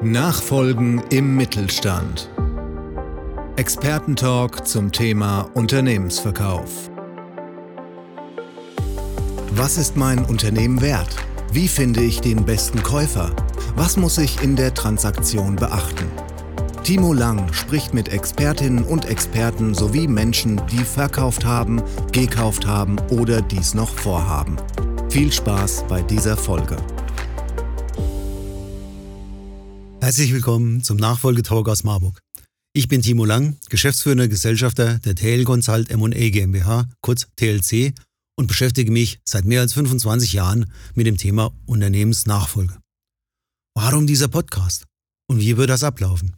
Nachfolgen im Mittelstand. Expertentalk zum Thema Unternehmensverkauf. Was ist mein Unternehmen wert? Wie finde ich den besten Käufer? Was muss ich in der Transaktion beachten? Timo Lang spricht mit Expertinnen und Experten sowie Menschen, die verkauft haben, gekauft haben oder dies noch vorhaben. Viel Spaß bei dieser Folge. Herzlich willkommen zum Nachfolgetalk aus Marburg. Ich bin Timo Lang, geschäftsführender Gesellschafter der TL Consult M&A GmbH, kurz TLC, und beschäftige mich seit mehr als 25 Jahren mit dem Thema Unternehmensnachfolge. Warum dieser Podcast? Und wie wird das ablaufen?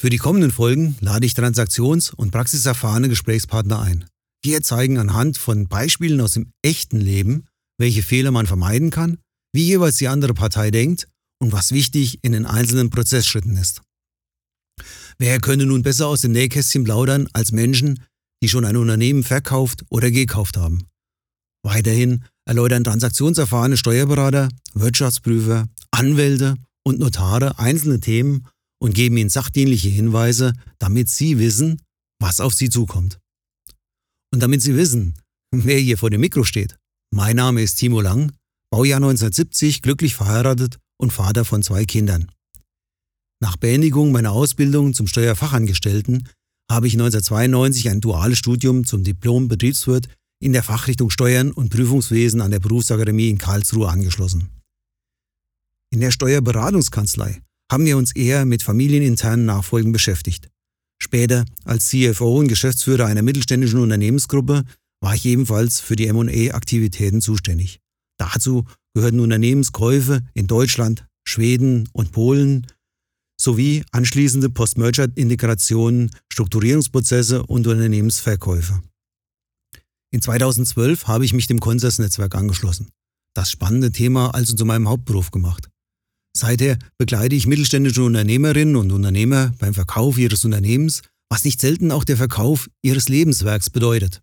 Für die kommenden Folgen lade ich transaktions- und praxiserfahrene Gesprächspartner ein. Wir zeigen anhand von Beispielen aus dem echten Leben, welche Fehler man vermeiden kann, wie jeweils die andere Partei denkt und was wichtig in den einzelnen Prozessschritten ist. Wer könnte nun besser aus dem Nähkästchen plaudern als Menschen, die schon ein Unternehmen verkauft oder gekauft haben? Weiterhin erläutern transaktionserfahrene Steuerberater, Wirtschaftsprüfer, Anwälte und Notare einzelne Themen und geben ihnen sachdienliche Hinweise, damit sie wissen, was auf sie zukommt. Und damit sie wissen, wer hier vor dem Mikro steht. Mein Name ist Timo Lang, Baujahr 1970, glücklich verheiratet und Vater von zwei Kindern. Nach Beendigung meiner Ausbildung zum Steuerfachangestellten habe ich 1992 ein duales Studium zum Diplom-Betriebswirt in der Fachrichtung Steuern und Prüfungswesen an der Berufsakademie in Karlsruhe angeschlossen. In der Steuerberatungskanzlei haben wir uns eher mit familieninternen Nachfolgen beschäftigt. Später als CFO und Geschäftsführer einer mittelständischen Unternehmensgruppe war ich ebenfalls für die M&A-Aktivitäten zuständig. Dazu gehörten Unternehmenskäufe in Deutschland, Schweden und Polen sowie anschließende Post-Merger-Integrationen, Strukturierungsprozesse und Unternehmensverkäufe. In 2012 habe ich mich dem Konsens-Netzwerk angeschlossen. Das spannende Thema also zu meinem Hauptberuf gemacht. Seither begleite ich mittelständische Unternehmerinnen und Unternehmer beim Verkauf ihres Unternehmens, was nicht selten auch der Verkauf ihres Lebenswerks bedeutet.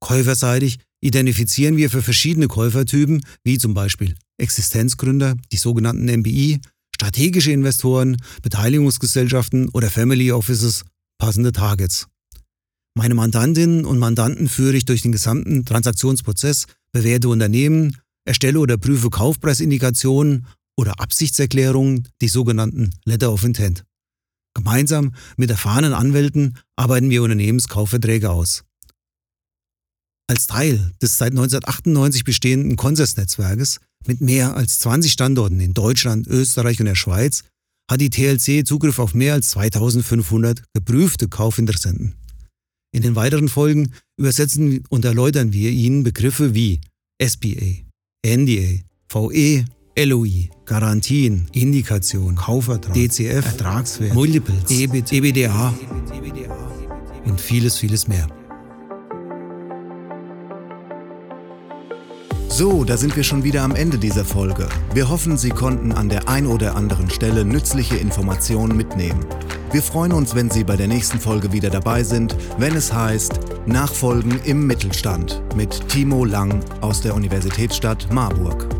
Käuferseitig identifizieren wir für verschiedene Käufertypen, wie zum Beispiel Existenzgründer, die sogenannten MBI, strategische Investoren, Beteiligungsgesellschaften oder Family Offices, passende Targets. Meine Mandantinnen und Mandanten führe ich durch den gesamten Transaktionsprozess, bewerte Unternehmen, erstelle oder prüfe Kaufpreisindikationen oder Absichtserklärungen, die sogenannten Letter of Intent. Gemeinsam mit erfahrenen Anwälten arbeiten wir Unternehmenskaufverträge aus. Als Teil des seit 1998 bestehenden Konsens-Netzwerkes mit mehr als 20 Standorten in Deutschland, Österreich und der Schweiz hat die TLC Zugriff auf mehr als 2500 geprüfte Kaufinteressenten. In den weiteren Folgen übersetzen und erläutern wir Ihnen Begriffe wie SBA, NDA, VE, LOI, Garantien, Indikation, Kaufvertrag, DCF, Ertragswert, Multiples, EBIT, EBDA und vieles, vieles mehr. So, da sind wir schon wieder am Ende dieser Folge. Wir hoffen, Sie konnten an der ein oder anderen Stelle nützliche Informationen mitnehmen. Wir freuen uns, wenn Sie bei der nächsten Folge wieder dabei sind, wenn es heißt Nachfolgen im Mittelstand mit Timo Lang aus der Universitätsstadt Marburg.